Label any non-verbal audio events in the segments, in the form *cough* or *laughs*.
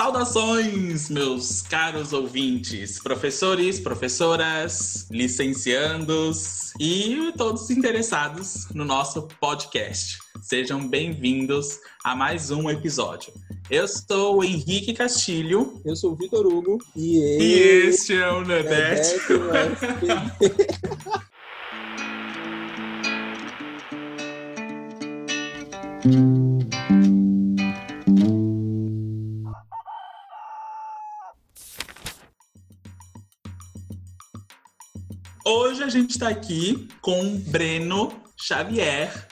Saudações, meus caros ouvintes, professores, professoras, licenciandos e todos interessados no nosso podcast. Sejam bem-vindos a mais um episódio. Eu sou o Henrique Castilho. Eu sou o Vitor Hugo. E, e este é o Nedete. Hoje *laughs* gente está aqui com Breno Xavier,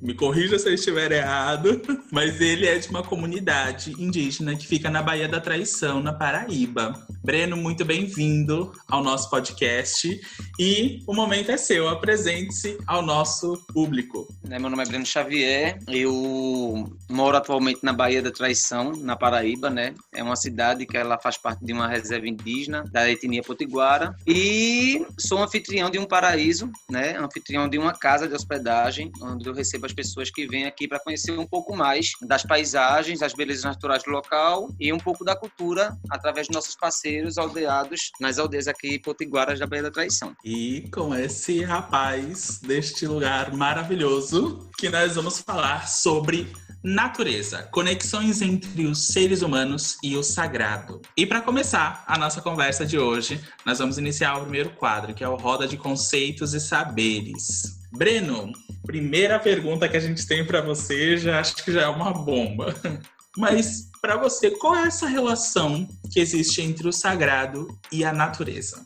me corrija se eu estiver errado, *laughs* mas ele é de uma comunidade indígena que fica na Baía da Traição, na Paraíba. Breno, muito bem-vindo ao nosso podcast e o momento é seu. Apresente-se ao nosso público. Né, meu nome é Breno Xavier, eu moro atualmente na Baía da Traição, na Paraíba, né? É uma cidade que ela faz parte de uma reserva indígena da etnia potiguara e sou anfitrião de um paraíso, né? Anfitrião de uma casa de hospedagem onde eu recebo as pessoas que vêm aqui para conhecer um pouco mais das paisagens, das belezas naturais do local e um pouco da cultura através de nossos parceiros aldeados nas aldeias aqui potiguaras da Baía da Traição. E com esse rapaz deste lugar maravilhoso que nós vamos falar sobre natureza, conexões entre os seres humanos e o sagrado. E para começar a nossa conversa de hoje, nós vamos iniciar o primeiro quadro, que é o Roda de Conceitos e Saberes. Breno, primeira pergunta que a gente tem para você, já acho que já é uma bomba. *laughs* Mas para você, qual é essa relação que existe entre o sagrado e a natureza?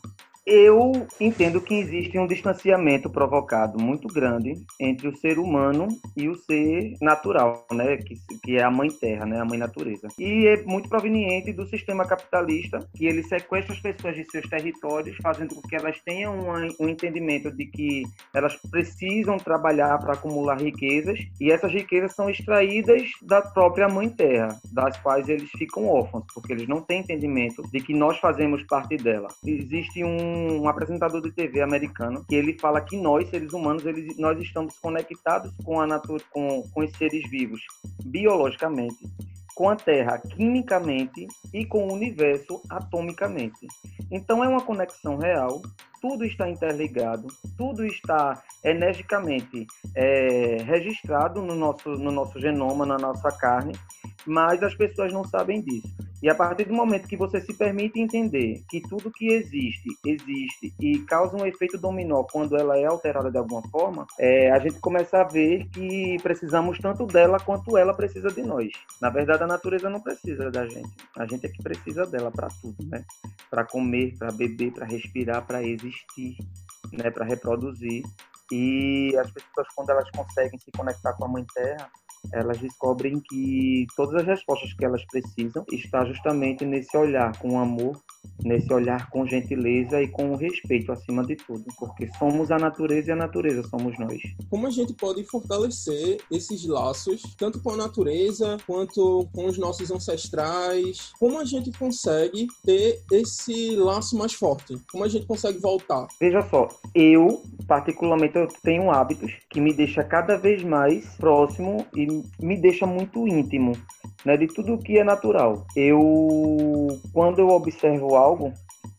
Eu entendo que existe um distanciamento provocado muito grande entre o ser humano e o ser natural, né, que, que é a mãe terra, né, a mãe natureza. E é muito proveniente do sistema capitalista, que ele sequestra as pessoas de seus territórios, fazendo com que elas tenham um, um entendimento de que elas precisam trabalhar para acumular riquezas, e essas riquezas são extraídas da própria mãe terra, das quais eles ficam órfãos, porque eles não têm entendimento de que nós fazemos parte dela. Existe um um, apresentador de TV americano que ele fala que nós, seres humanos, eles, nós estamos conectados com a natureza, com, com os seres vivos biologicamente, com a Terra quimicamente e com o universo atomicamente. Então é uma conexão real, tudo está interligado, tudo está energicamente é, registrado no nosso, no nosso genoma, na nossa carne, mas as pessoas não sabem disso. E a partir do momento que você se permite entender que tudo que existe, existe e causa um efeito dominó quando ela é alterada de alguma forma, é, a gente começa a ver que precisamos tanto dela quanto ela precisa de nós. Na verdade, a natureza não precisa da gente. A gente é que precisa dela para tudo, né? Para comer, para beber, para respirar, para existir, né? Para reproduzir. E as pessoas, quando elas conseguem se conectar com a Mãe Terra, elas descobrem que todas as respostas que elas precisam está justamente nesse olhar com amor, nesse olhar com gentileza e com respeito acima de tudo, porque somos a natureza e a natureza somos nós. Como a gente pode fortalecer esses laços, tanto com a natureza quanto com os nossos ancestrais? Como a gente consegue ter esse laço mais forte? Como a gente consegue voltar? Veja só, eu particularmente eu tenho hábitos que me deixa cada vez mais próximo e me deixa muito íntimo, né, de tudo que é natural. Eu, quando eu observo algo,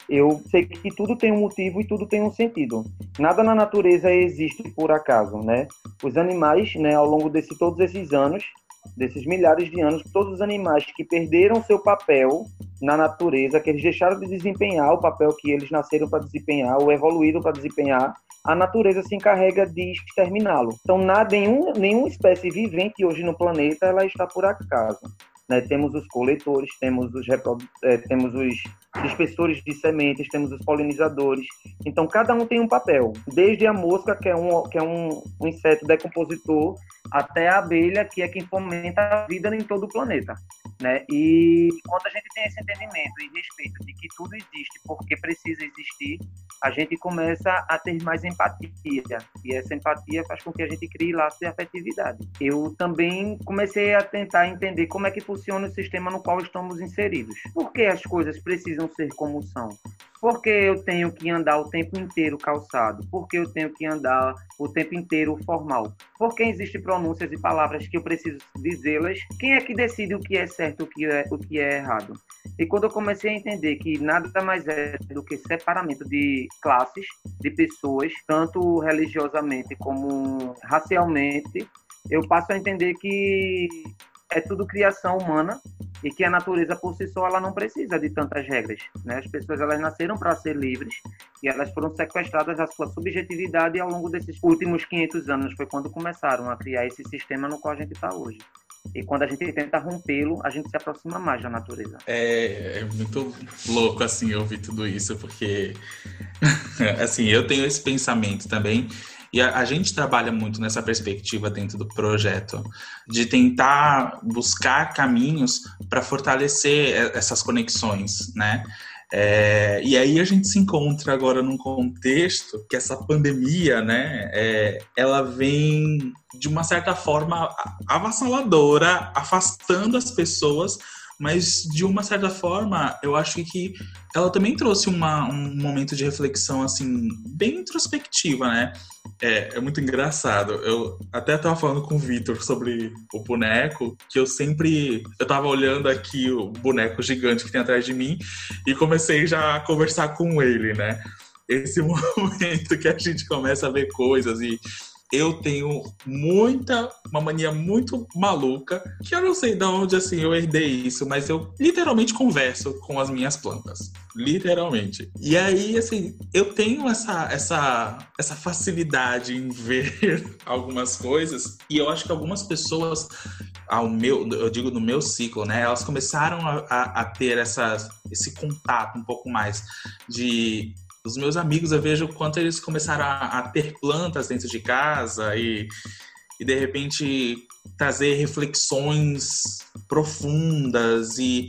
eu sei que tudo tem um motivo e tudo tem um sentido. Nada na natureza existe por acaso, né? Os animais, né, ao longo de todos esses anos, desses milhares de anos, todos os animais que perderam seu papel na natureza, que eles deixaram de desempenhar o papel que eles nasceram para desempenhar ou evoluíram para desempenhar, a natureza se encarrega de exterminá-lo. Então, nada, nenhum, nenhuma espécie vivente hoje no planeta ela está por acaso. Né? Temos os coletores, temos os, é, temos os dispersores de sementes, temos os polinizadores. Então, cada um tem um papel. Desde a mosca, que é um, que é um, um inseto decompositor, até a abelha, que é quem fomenta a vida em todo o planeta. Né? E quando a gente tem esse entendimento e respeito de que tudo existe porque precisa existir, a gente começa a ter mais empatia. E essa empatia faz com que a gente crie laços de afetividade. Eu também comecei a tentar entender como é que funciona o sistema no qual estamos inseridos. Por que as coisas precisam ser como são? Por que eu tenho que andar o tempo inteiro calçado? Por que eu tenho que andar o tempo inteiro formal? Porque existem pronúncias e palavras que eu preciso dizê-las. Quem é que decide o que é certo o que é, o que é errado? E quando eu comecei a entender que nada mais é do que separamento de classes, de pessoas, tanto religiosamente como racialmente, eu passo a entender que é tudo criação humana e que a natureza por si só ela não precisa de tantas regras, né? As pessoas elas nasceram para ser livres e elas foram sequestradas da sua subjetividade ao longo desses últimos 500 anos foi quando começaram a criar esse sistema no qual a gente está hoje. E quando a gente tenta rompê-lo, a gente se aproxima mais da natureza. É, é muito louco, assim, ouvir tudo isso, porque, *laughs* assim, eu tenho esse pensamento também. E a, a, gente trabalha muito nessa perspectiva dentro do projeto, de tentar buscar caminhos para fortalecer essas conexões, né? É, e aí a gente se encontra agora num contexto que essa pandemia, né, é, ela vem de uma certa forma avassaladora, afastando as pessoas mas de uma certa forma, eu acho que ela também trouxe uma, um momento de reflexão, assim, bem introspectiva, né? É, é muito engraçado. Eu até estava falando com o Vitor sobre o boneco, que eu sempre. Eu estava olhando aqui o boneco gigante que tem atrás de mim e comecei já a conversar com ele, né? Esse *laughs* momento que a gente começa a ver coisas e eu tenho muita, uma mania muito maluca, que eu não sei de onde assim eu herdei isso, mas eu literalmente converso com as minhas plantas. Literalmente. E aí, assim, eu tenho essa, essa, essa facilidade em ver *laughs* algumas coisas, e eu acho que algumas pessoas, ao meu, eu digo no meu ciclo, né, elas começaram a, a, a ter essas, esse contato um pouco mais de os meus amigos, eu vejo quanto eles começaram a, a ter plantas dentro de casa e, e de repente trazer reflexões profundas e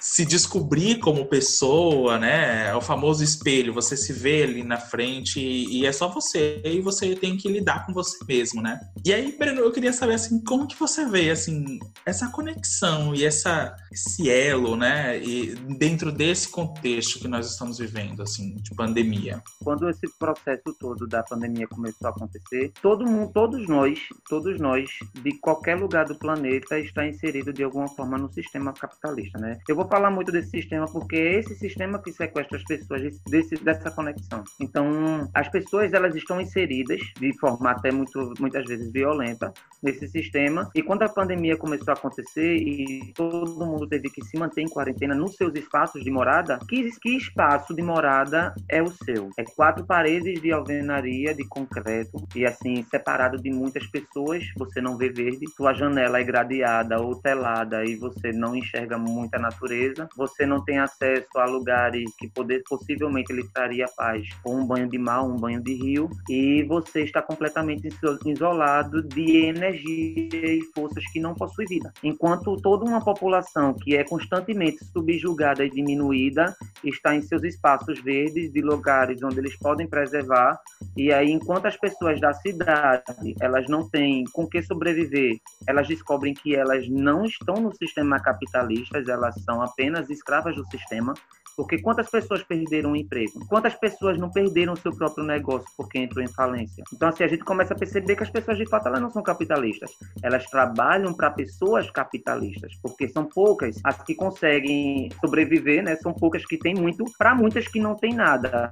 se descobrir como pessoa, né? É o famoso espelho, você se vê ali na frente e, é só você e você tem que lidar com você mesmo, né? E aí, Breno, eu queria saber assim, como que você vê assim essa conexão e essa esse elo, né? E dentro desse contexto que nós estamos vivendo, assim, de pandemia. Quando esse processo todo da pandemia começou a acontecer, todo mundo, todos nós, todos nós de qualquer lugar do planeta está inserido de alguma forma no sistema capitalista, né? Eu vou falar muito desse sistema porque é esse sistema que sequestra as pessoas desse, dessa conexão. Então, as pessoas elas estão inseridas de forma até muito, muitas vezes violenta nesse sistema. E quando a pandemia começou a acontecer e todo mundo teve que se manter em quarentena nos seus espaços de morada, que, que espaço de morada é o seu? É quatro paredes de alvenaria, de concreto e assim separado de muitas pessoas. Você não vê verde, sua janela é gradeada ou telada e você não enxerga muita natureza. Você não tem acesso a lugares que poder, possivelmente lhe traria paz, ou um banho de mar, um banho de rio, e você está completamente isolado de energia e forças que não possuem vida. Enquanto toda uma população que é constantemente subjugada e diminuída está em seus espaços verdes, de lugares onde eles podem preservar, e aí enquanto as pessoas da cidade elas não têm com que sobreviver, elas descobrem que elas não estão no sistema capitalista, elas são apenas escravas do sistema, porque quantas pessoas perderam o emprego? Quantas pessoas não perderam o seu próprio negócio porque entrou em falência? Então, assim, a gente começa a perceber que as pessoas, de fato, elas não são capitalistas. Elas trabalham para pessoas capitalistas, porque são poucas as que conseguem sobreviver, né? São poucas que têm muito, para muitas que não têm nada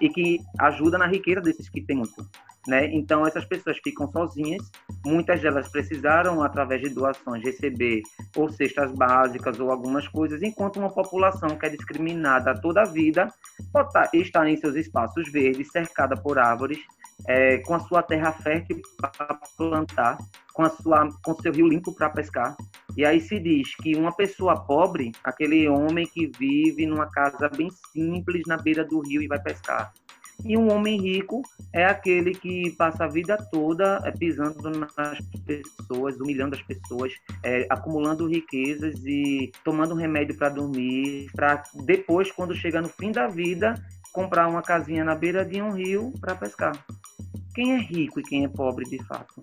e que ajudam na riqueza desses que têm muito. Né? Então, essas pessoas ficam sozinhas, muitas delas precisaram, através de doações, receber ou cestas básicas ou algumas coisas, enquanto uma população que é discriminada toda a vida está em seus espaços verdes, cercada por árvores, é, com a sua terra fértil para plantar, com a sua com seu rio limpo para pescar. E aí se diz que uma pessoa pobre, aquele homem que vive numa casa bem simples na beira do rio e vai pescar. E um homem rico é aquele que passa a vida toda é, pisando nas pessoas, humilhando as pessoas, é, acumulando riquezas e tomando remédio para dormir, para depois, quando chega no fim da vida, comprar uma casinha na beira de um rio para pescar. Quem é rico e quem é pobre de fato?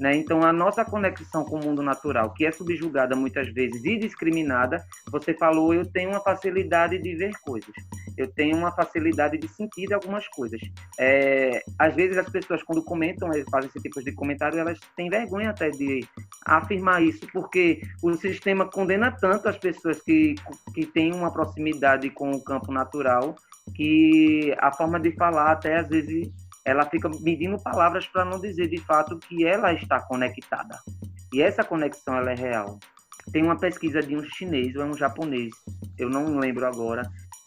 Né? Então, a nossa conexão com o mundo natural, que é subjugada muitas vezes e discriminada, você falou, eu tenho uma facilidade de ver coisas. Eu tenho uma facilidade de sentir algumas coisas. É, às vezes as pessoas quando comentam, fazem esse tipo de comentário, elas têm vergonha até de afirmar isso, porque o sistema condena tanto as pessoas que, que têm uma proximidade com o campo natural, que a forma de falar até às vezes ela fica medindo palavras para não dizer de fato que ela está conectada. E essa conexão ela é real. Tem uma pesquisa de um chinês ou é um japonês, eu não lembro agora,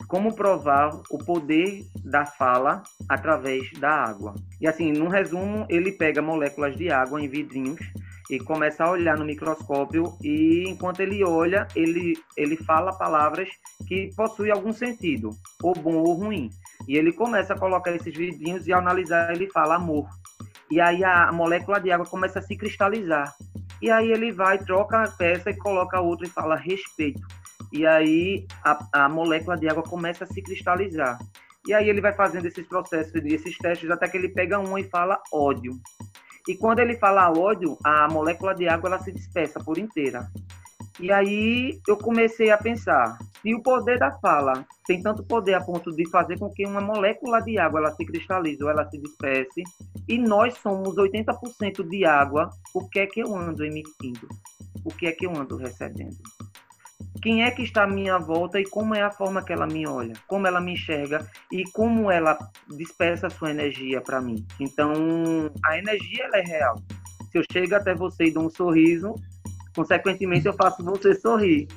como provar o poder da fala através da água. E assim, no resumo, ele pega moléculas de água em vidrinhos e começa a olhar no microscópio e enquanto ele olha, ele, ele fala palavras que possuem algum sentido, ou bom ou ruim. E ele começa a colocar esses vidrinhos e ao analisar ele fala amor. E aí a molécula de água começa a se cristalizar. E aí ele vai, troca a peça e coloca outra e fala respeito. E aí a, a molécula de água começa a se cristalizar. E aí ele vai fazendo esses processos, esses testes, até que ele pega um e fala ódio. E quando ele fala ódio, a molécula de água ela se dispersa por inteira. E aí eu comecei a pensar, se o poder da fala tem tanto poder a ponto de fazer com que uma molécula de água ela se cristalize ou ela se disperse, e nós somos 80% de água, o que é que eu ando emitindo? O que é que eu ando recebendo? Quem é que está à minha volta e como é a forma que ela me olha, como ela me enxerga e como ela dispersa a sua energia para mim. Então, a energia ela é real. Se eu chego até você e dou um sorriso, consequentemente eu faço você sorrir.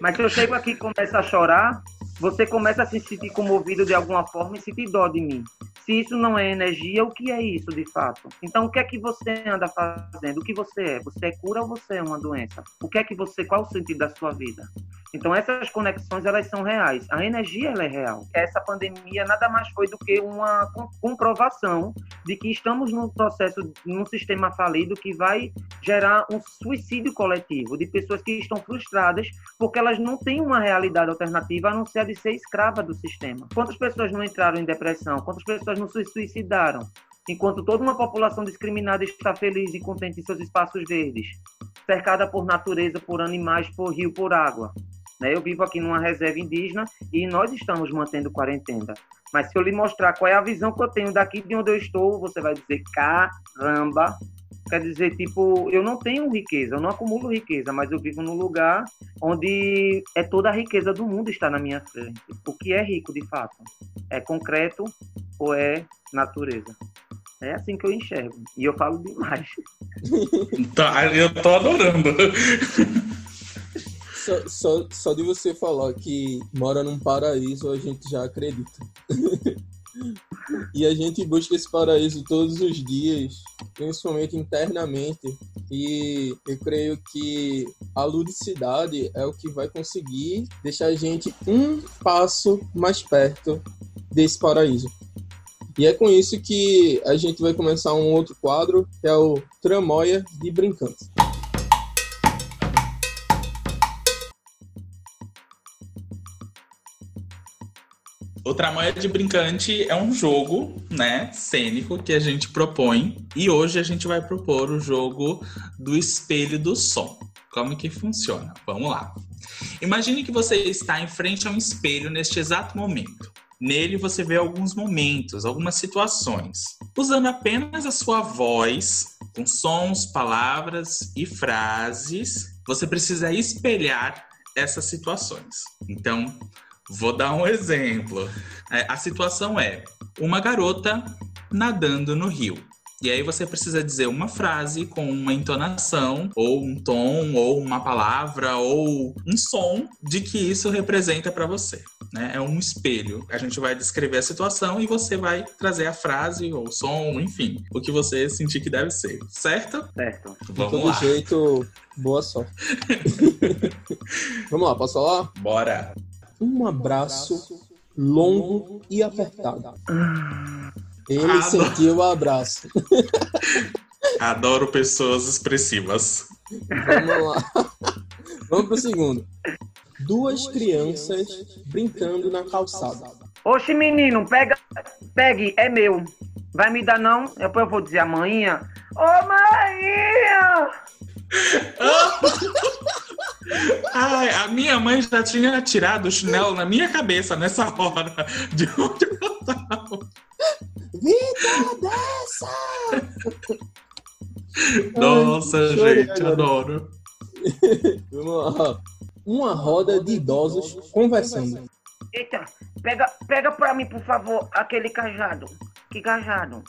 Mas se eu chego aqui e começo a chorar, você começa a se sentir comovido de alguma forma e sentir dó de mim. Se isso não é energia, o que é isso de fato? Então, o que é que você anda fazendo? O que você é? Você é cura ou você é uma doença? O que é que você, qual o sentido da sua vida? Então essas conexões elas são reais. A energia ela é real. Essa pandemia nada mais foi do que uma comprovação de que estamos num processo, num sistema falido que vai gerar um suicídio coletivo de pessoas que estão frustradas porque elas não têm uma realidade alternativa a não ser a de ser escrava do sistema. Quantas pessoas não entraram em depressão? Quantas pessoas não se suicidaram? Enquanto toda uma população discriminada está feliz e contente em seus espaços verdes, cercada por natureza, por animais, por rio, por água. Né? Eu vivo aqui numa reserva indígena e nós estamos mantendo quarentena. Mas se eu lhe mostrar qual é a visão que eu tenho daqui de onde eu estou, você vai dizer: caramba! Quer dizer, tipo, eu não tenho riqueza, eu não acumulo riqueza, mas eu vivo num lugar onde é toda a riqueza do mundo está na minha frente. O que é rico de fato? É concreto ou é natureza? É assim que eu enxergo. E eu falo demais. Tá, eu tô adorando. *laughs* Só, só, só de você falar que mora num paraíso, a gente já acredita. *laughs* e a gente busca esse paraíso todos os dias, principalmente internamente. E eu creio que a ludicidade é o que vai conseguir deixar a gente um passo mais perto desse paraíso. E é com isso que a gente vai começar um outro quadro, que é o Tramóia de Brincantes. O Tramoia de Brincante é um jogo, né, cênico que a gente propõe e hoje a gente vai propor o jogo do espelho do som. Como que funciona? Vamos lá. Imagine que você está em frente a um espelho neste exato momento. Nele você vê alguns momentos, algumas situações. Usando apenas a sua voz, com sons, palavras e frases, você precisa espelhar essas situações. Então, Vou dar um exemplo. É, a situação é uma garota nadando no rio. E aí você precisa dizer uma frase com uma entonação, ou um tom, ou uma palavra, ou um som de que isso representa para você. Né? É um espelho. A gente vai descrever a situação e você vai trazer a frase ou o som, enfim, o que você sentir que deve ser. Certo? Certo. Vamos De todo lá. jeito, boa sorte. *laughs* Vamos lá, posso falar? Bora um abraço longo e apertado. Ele sentiu o abraço. *laughs* Adoro pessoas expressivas. Vamos lá. *laughs* Vamos pro segundo. Duas crianças brincando na calçada. Oxe, menino, pega, pegue, é meu. Vai me dar não? Depois eu vou dizer a manhã. Ô, oh, manhã! *laughs* Ai, a minha mãe já tinha tirado o chinelo na minha cabeça nessa hora de onde eu tava. Vida dessa! *laughs* Nossa, Ai, gente, agora. adoro. Vamos lá. Uma roda de idosos conversando. Eita, pega, pega pra mim, por favor, aquele cajado. Que cajado?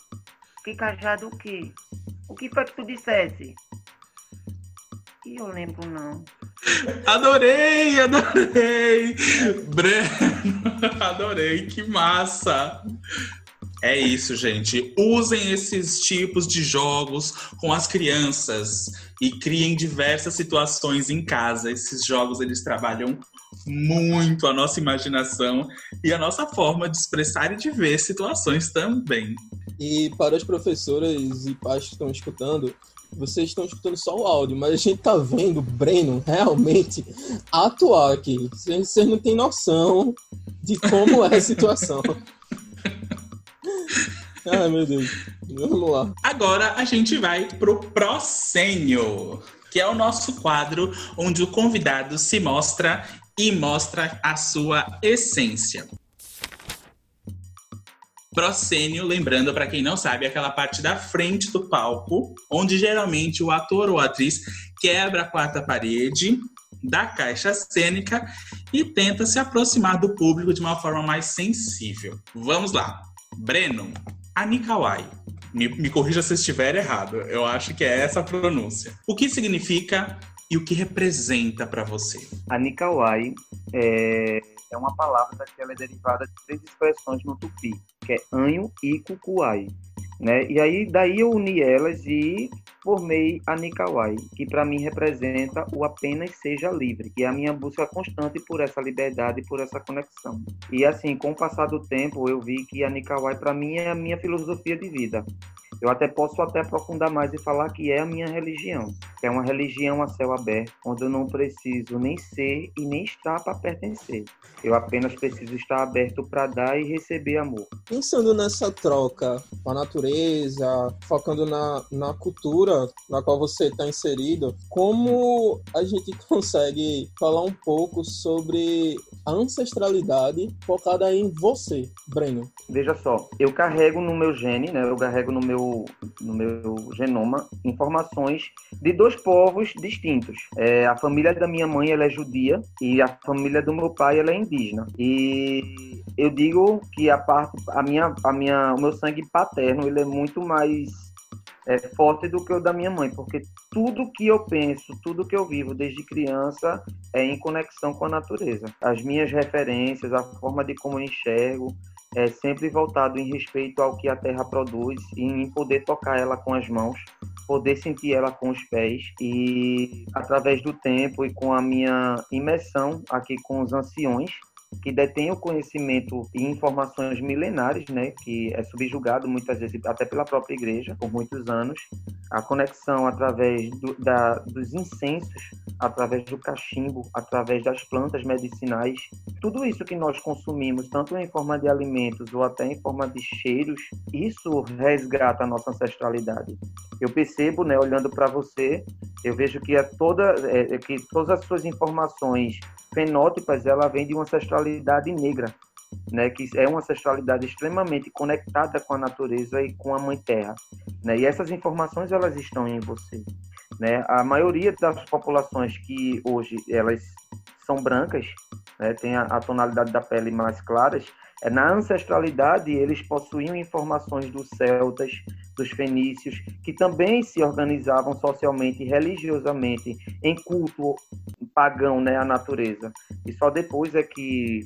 Que cajado o quê? O que foi que tu dissesse? Eu lembro não. Adorei, adorei. Breno, adorei, que massa. É isso, gente. Usem esses tipos de jogos com as crianças e criem diversas situações em casa. Esses jogos eles trabalham muito a nossa imaginação e a nossa forma de expressar e de ver situações também. E para as professoras e pais que estão escutando, vocês estão escutando só o áudio, mas a gente tá vendo o Breno realmente atuar aqui. Vocês não têm noção de como é a situação. *laughs* Ai, meu Deus. Vamos lá. Agora a gente vai pro Procênio, que é o nosso quadro onde o convidado se mostra e mostra a sua essência. Procênio, lembrando para quem não sabe, é aquela parte da frente do palco, onde geralmente o ator ou atriz quebra a quarta parede da caixa cênica e tenta se aproximar do público de uma forma mais sensível. Vamos lá. Breno, Anikawai. Me, me corrija se estiver errado. Eu acho que é essa a pronúncia. O que significa e o que representa para você? A Nikawai é, é uma palavra que ela é derivada de três expressões no tupi, que é anho e cucuai. Né? E aí daí eu uni elas e formei a Nikawai, que para mim representa o apenas seja livre, que é a minha busca constante por essa liberdade e por essa conexão. E assim, com o passar do tempo, eu vi que a Nikawai para mim é a minha filosofia de vida. Eu até posso até aprofundar mais e falar que é a minha religião, é uma religião a céu aberto, onde eu não preciso nem ser e nem estar para pertencer. Eu apenas preciso estar aberto para dar e receber amor. Pensando nessa troca com a natureza, focando na, na cultura na qual você está inserido, como a gente *laughs* consegue falar um pouco sobre a ancestralidade focada em você, Breno? Veja só, eu carrego no meu gene, né? Eu carrego no meu, no meu genoma informações de dois povos distintos. É, a família da minha mãe ela é judia e a família do meu pai ela é indígena. E eu digo que a parte, a minha, a minha, o meu sangue paterno ele é muito mais é, forte do que o da minha mãe, porque tudo que eu penso, tudo que eu vivo desde criança é em conexão com a natureza. As minhas referências, a forma de como eu enxergo, é sempre voltado em respeito ao que a terra produz e em poder tocar ela com as mãos, poder sentir ela com os pés e através do tempo e com a minha imersão aqui com os anciões que detém o conhecimento e informações milenares, né, que é subjugado muitas vezes até pela própria igreja por muitos anos, a conexão através do, da, dos incensos, através do cachimbo, através das plantas medicinais, tudo isso que nós consumimos, tanto em forma de alimentos ou até em forma de cheiros, isso resgata a nossa ancestralidade. Eu percebo, né, olhando para você, eu vejo que, é toda, é, que todas as suas informações fenótipas, ela vem de uma ancestralidade negra, né, que é uma ancestralidade extremamente conectada com a natureza e com a mãe terra, né? E essas informações elas estão em você, né? A maioria das populações que hoje elas são brancas, né, tem a, a tonalidade da pele mais claras, é, na ancestralidade eles possuíam informações dos celtas, dos fenícios, que também se organizavam socialmente e religiosamente em culto pagão, né, à natureza. E só depois é que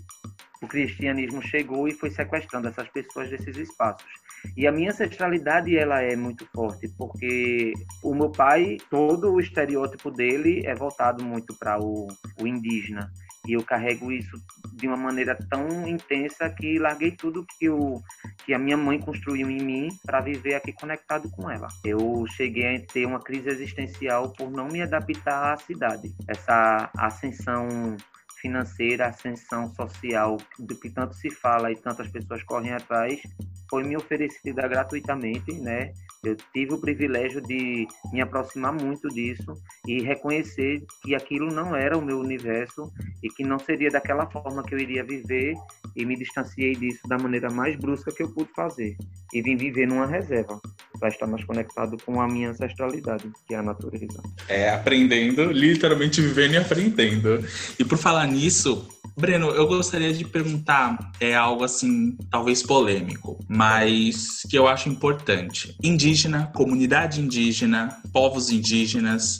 o cristianismo chegou e foi sequestrando essas pessoas desses espaços. E a minha ancestralidade ela é muito forte, porque o meu pai, todo o estereótipo dele é voltado muito para o, o indígena. E eu carrego isso de uma maneira tão intensa que larguei tudo que, eu, que a minha mãe construiu em mim para viver aqui conectado com ela. Eu cheguei a ter uma crise existencial por não me adaptar à cidade. Essa ascensão financeira, ascensão social do que tanto se fala e tantas pessoas correm atrás, foi me oferecida gratuitamente, né? Eu tive o privilégio de me aproximar muito disso e reconhecer que aquilo não era o meu universo e que não seria daquela forma que eu iria viver e me distanciei disso da maneira mais brusca que eu pude fazer e vim viver numa reserva para estar mais conectado com a minha ancestralidade, que é a natureza. É, aprendendo, literalmente vivendo e aprendendo. E por falar nisso, Breno, eu gostaria de perguntar é algo assim, talvez polêmico, mas que eu acho importante. Indígena, comunidade indígena, povos indígenas,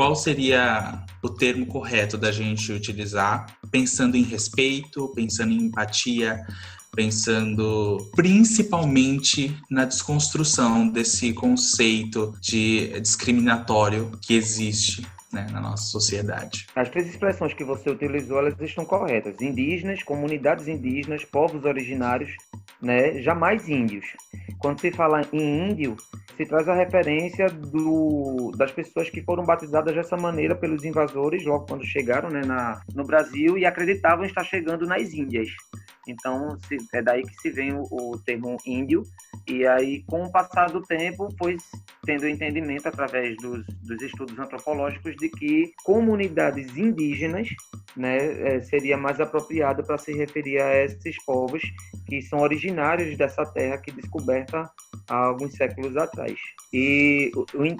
qual seria o termo correto da gente utilizar, pensando em respeito, pensando em empatia, pensando principalmente na desconstrução desse conceito de discriminatório que existe né, na nossa sociedade. As três expressões que você utilizou, elas estão corretas. Indígenas, comunidades indígenas, povos originários, né, jamais índios. Quando se fala em índio, se traz a referência do, das pessoas que foram batizadas dessa maneira pelos invasores, logo quando chegaram né, na, no Brasil, e acreditavam estar chegando nas Índias. Então, se, é daí que se vem o, o, termo índio. E aí, com o passar do tempo, foi tendo entendimento através dos, dos estudos antropológicos de que comunidades indígenas né, é, seria mais apropriado para se referir a esses povos que são originários dessa terra que descoberta há alguns séculos atrás. E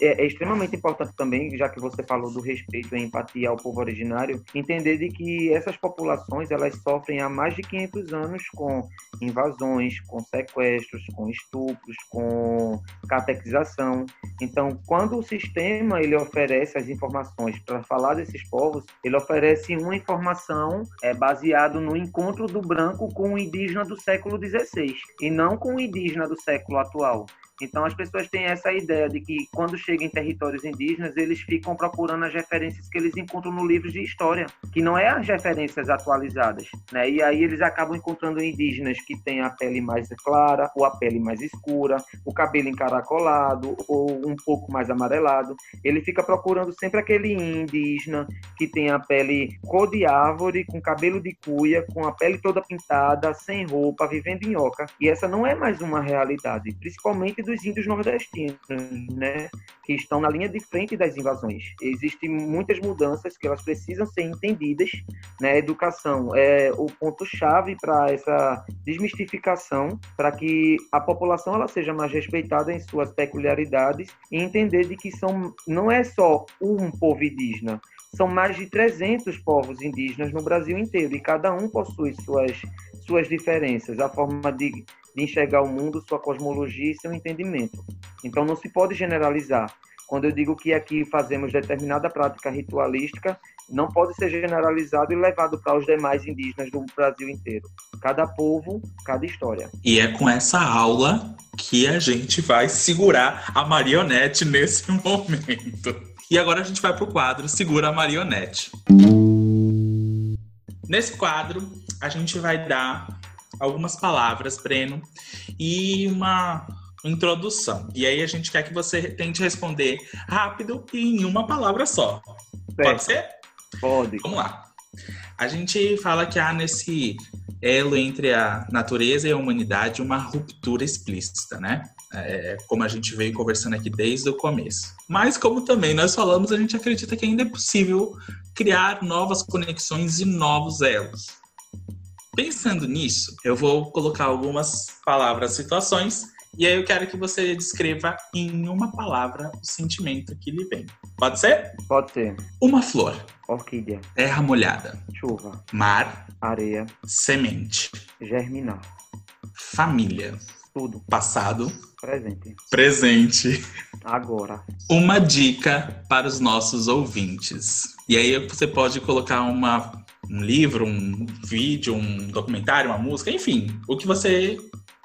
é, é extremamente importante também, já que você falou do respeito e empatia ao povo originário, entender de que essas populações elas sofrem há mais de 500 anos com invasões, com sequestros, com estupros, com catequização. Então, quando o sistema ele oferece as informações para falar desses povos, ele oferece uma informação é, baseado no encontro do branco com o indígena do século XVI e não com o indígena do século atual. Então as pessoas têm essa ideia de que quando chegam em territórios indígenas, eles ficam procurando as referências que eles encontram no livro de história, que não é as referências atualizadas, né? E aí eles acabam encontrando indígenas que têm a pele mais clara ou a pele mais escura, o cabelo encaracolado ou um pouco mais amarelado. Ele fica procurando sempre aquele indígena que tem a pele cor de árvore, com cabelo de cuia, com a pele toda pintada, sem roupa, vivendo em oca. E essa não é mais uma realidade, principalmente dos índios nordestinos, né, que estão na linha de frente das invasões. Existem muitas mudanças que elas precisam ser entendidas. Né? A educação é o ponto-chave para essa desmistificação, para que a população ela seja mais respeitada em suas peculiaridades e entender de que são, não é só um povo indígena, são mais de 300 povos indígenas no Brasil inteiro e cada um possui suas, suas diferenças, a forma de de enxergar o mundo, sua cosmologia e seu entendimento. Então não se pode generalizar. Quando eu digo que aqui fazemos determinada prática ritualística, não pode ser generalizado e levado para os demais indígenas do Brasil inteiro. Cada povo, cada história. E é com essa aula que a gente vai segurar a marionete nesse *laughs* momento. E agora a gente vai para o quadro Segura a Marionete. Nesse quadro, a gente vai dar algumas palavras, Breno, e uma introdução. E aí a gente quer que você tente responder rápido e em uma palavra só. Certo. Pode ser? Pode. Vamos lá. A gente fala que há nesse elo entre a natureza e a humanidade uma ruptura explícita, né? É, como a gente veio conversando aqui desde o começo. Mas, como também nós falamos, a gente acredita que ainda é possível criar novas conexões e novos elos. Pensando nisso, eu vou colocar algumas palavras, situações, e aí eu quero que você descreva em uma palavra o sentimento que lhe vem. Pode ser? Pode ser. Uma flor. Orquídea. Terra molhada. Chuva. Mar. Areia. Semente. Germinar. Família. Tudo. Passado. Presente. Presente. Agora. Uma dica para os nossos ouvintes. E aí você pode colocar uma um livro, um vídeo, um documentário, uma música, enfim, o que você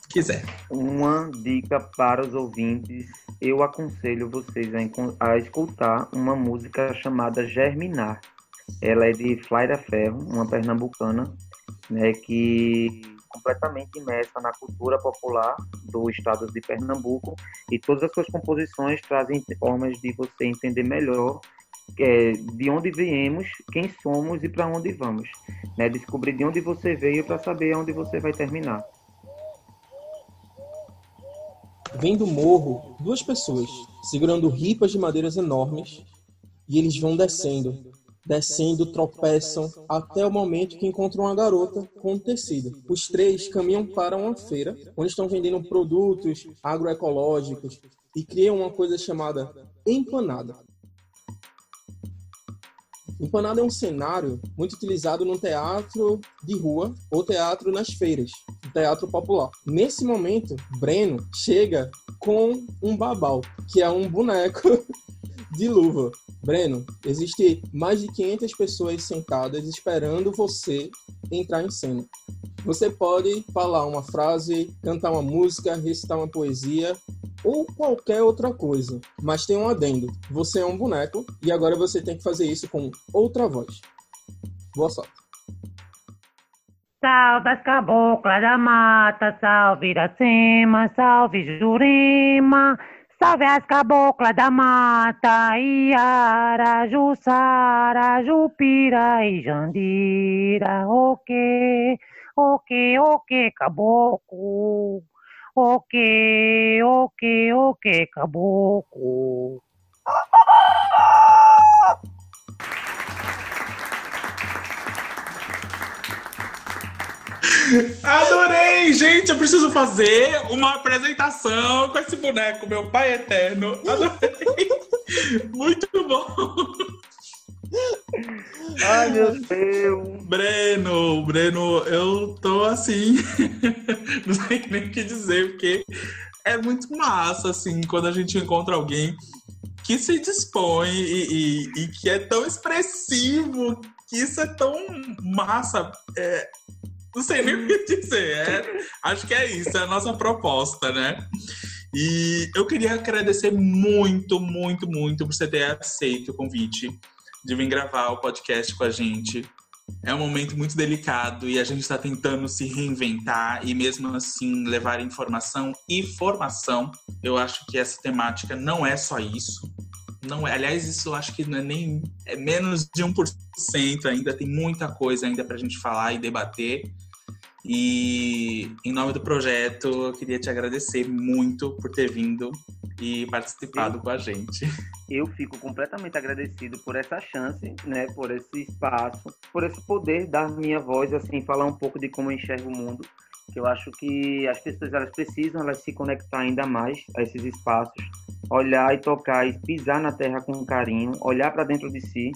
quiser. Uma dica para os ouvintes, eu aconselho vocês a, a escutar uma música chamada Germinar. Ela é de Flaira Ferro, uma pernambucana, né, que completamente imersa na cultura popular do estado de Pernambuco e todas as suas composições trazem formas de você entender melhor é, de onde viemos, quem somos e para onde vamos. Né? Descobrir de onde você veio para saber onde você vai terminar. vem do morro duas pessoas segurando ripas de madeiras enormes e eles vão descendo, descendo, tropeçam até o momento que encontram uma garota com tecido. Os três caminham para uma feira onde estão vendendo produtos agroecológicos e criam uma coisa chamada empanada. Empanada é um cenário muito utilizado no teatro de rua ou teatro nas feiras, teatro popular. Nesse momento, Breno chega com um babau, que é um boneco *laughs* de luva. Breno, existe mais de 500 pessoas sentadas esperando você entrar em cena. Você pode falar uma frase, cantar uma música, recitar uma poesia ou qualquer outra coisa, mas tem um adendo. Você é um boneco e agora você tem que fazer isso com outra voz. Boa sorte. Salve as caboclas da mata, salve Iracema, salve Jurema. Salve as caboclas da mata, Iara, Jussara, Jupira e Jandira, ok, ok, ok, caboclo, ok, ok, ok, caboclo. Adorei, gente. Eu preciso fazer uma apresentação com esse boneco, meu pai eterno. Adorei. *laughs* Muito bom. Ai, meu Deus. Breno, Breno, eu tô assim. *laughs* Não sei nem o que dizer, porque é muito massa, assim, quando a gente encontra alguém que se dispõe e, e, e que é tão expressivo, que isso é tão massa. É, não sei nem o que dizer. É, acho que é isso, é a nossa proposta, né? E eu queria agradecer muito, muito, muito por você ter aceito o convite de vir gravar o podcast com a gente. É um momento muito delicado e a gente está tentando se reinventar e mesmo assim levar informação e formação. Eu acho que essa temática não é só isso. Não é, aliás, isso eu acho que não é nem é menos de 1% ainda, tem muita coisa ainda para a gente falar e debater. E em nome do projeto, eu queria te agradecer muito por ter vindo e participado com a gente. Eu fico completamente agradecido por essa chance, né, por esse espaço, por esse poder dar minha voz, assim, falar um pouco de como eu enxergo o mundo. Que eu acho que as pessoas elas precisam elas se conectar ainda mais a esses espaços, olhar e tocar e pisar na terra com carinho, olhar para dentro de si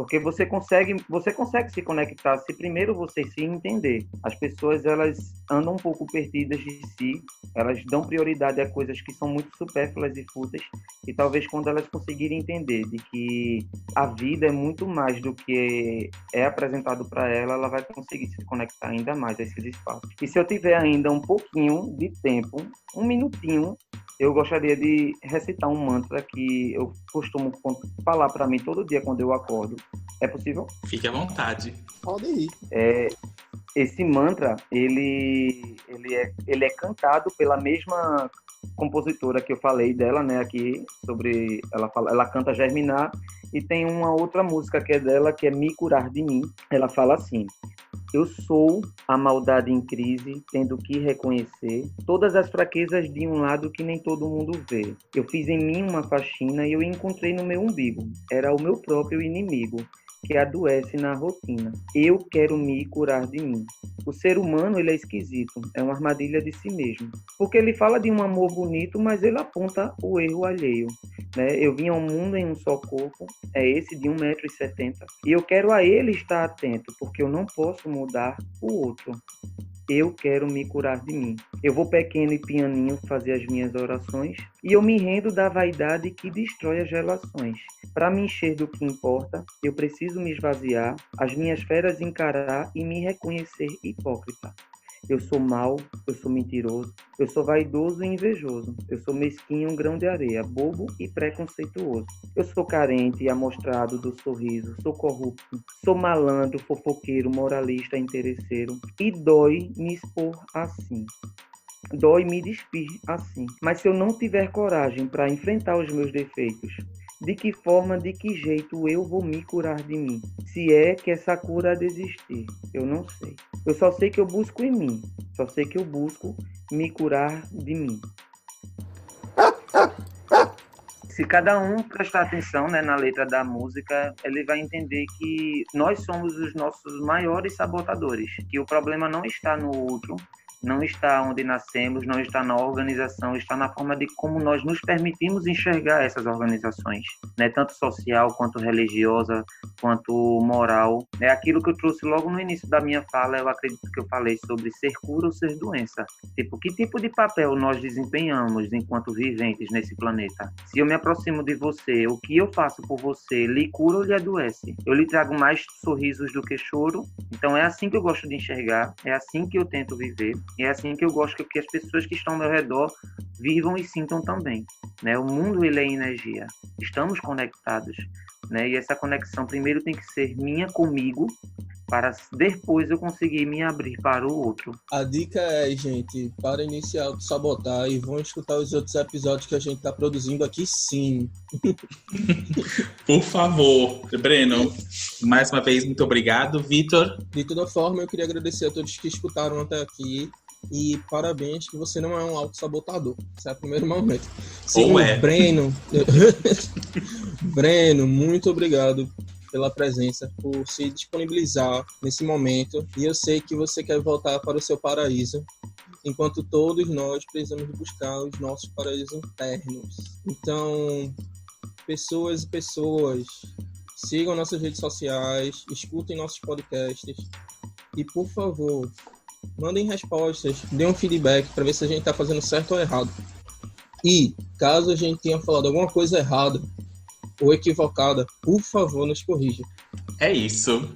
porque você consegue, você consegue se conectar se primeiro você se entender. As pessoas elas andam um pouco perdidas de si, elas dão prioridade a coisas que são muito supérfluas e fúteis, e talvez quando elas conseguirem entender de que a vida é muito mais do que é apresentado para ela, ela vai conseguir se conectar ainda mais a esses espaços. E se eu tiver ainda um pouquinho de tempo, um minutinho, eu gostaria de recitar um mantra que eu costumo falar para mim todo dia quando eu acordo. É possível? Fique à vontade. Pode ir. É, esse mantra, ele, ele, é, ele é cantado pela mesma compositora que eu falei dela, né, aqui, sobre, ela, fala, ela canta Germinar, e tem uma outra música que é dela, que é Me Curar de Mim. Ela fala assim, eu sou a maldade em crise, tendo que reconhecer todas as fraquezas de um lado que nem todo mundo vê. Eu fiz em mim uma faxina e eu encontrei no meu umbigo. Era o meu próprio inimigo que adoece na rotina. Eu quero me curar de mim. O ser humano ele é esquisito, é uma armadilha de si mesmo, porque ele fala de um amor bonito, mas ele aponta o erro alheio. Né? Eu vim ao mundo em um só corpo, é esse de 1,70m, e eu quero a ele estar atento, porque eu não posso mudar o outro. Eu quero me curar de mim. Eu vou pequeno e pianinho fazer as minhas orações e eu me rendo da vaidade que destrói as relações. Para me encher do que importa, eu preciso me esvaziar, as minhas feras encarar e me reconhecer hipócrita. Eu sou mau, eu sou mentiroso, eu sou vaidoso e invejoso, eu sou mesquinho, um grão de areia, bobo e preconceituoso. Eu sou carente e amostrado do sorriso, sou corrupto, sou malandro, fofoqueiro, moralista, interesseiro, e dói me expor assim. Dói me despir assim. Mas se eu não tiver coragem para enfrentar os meus defeitos, de que forma, de que jeito eu vou me curar de mim? Se é que essa cura desistir, eu não sei. Eu só sei que eu busco em mim, só sei que eu busco me curar de mim. Se cada um prestar atenção né, na letra da música, ele vai entender que nós somos os nossos maiores sabotadores, que o problema não está no outro, não está onde nascemos, não está na organização, está na forma de como nós nos permitimos enxergar essas organizações, né? tanto social quanto religiosa, quanto moral. É aquilo que eu trouxe logo no início da minha fala, eu acredito que eu falei sobre ser cura ou ser doença. Tipo, que tipo de papel nós desempenhamos enquanto viventes nesse planeta? Se eu me aproximo de você, o que eu faço por você lhe cura ou lhe adoece? Eu lhe trago mais sorrisos do que choro? Então é assim que eu gosto de enxergar, é assim que eu tento viver. E é assim que eu gosto que as pessoas que estão ao meu redor vivam e sintam também. Né? O mundo ele é energia. Estamos conectados. Né? E essa conexão primeiro tem que ser minha comigo, para depois eu conseguir me abrir para o outro. A dica é, gente, para iniciar o sabotar e vão escutar os outros episódios que a gente está produzindo aqui sim. *laughs* Por favor. Breno, mais uma vez, muito obrigado. Vitor? De toda forma, eu queria agradecer a todos que escutaram até aqui. E parabéns que você não é um auto-sabotador. Esse é o primeiro momento. Sim, Ou é. Breno. *laughs* Breno, muito obrigado pela presença, por se disponibilizar nesse momento. E eu sei que você quer voltar para o seu paraíso, enquanto todos nós precisamos buscar os nossos paraísos internos. Então, pessoas e pessoas, sigam nossas redes sociais, escutem nossos podcasts e, por favor, mandem respostas, dêem um feedback para ver se a gente está fazendo certo ou errado. E, caso a gente tenha falado alguma coisa errada ou equivocada, por favor, nos corrija. É isso.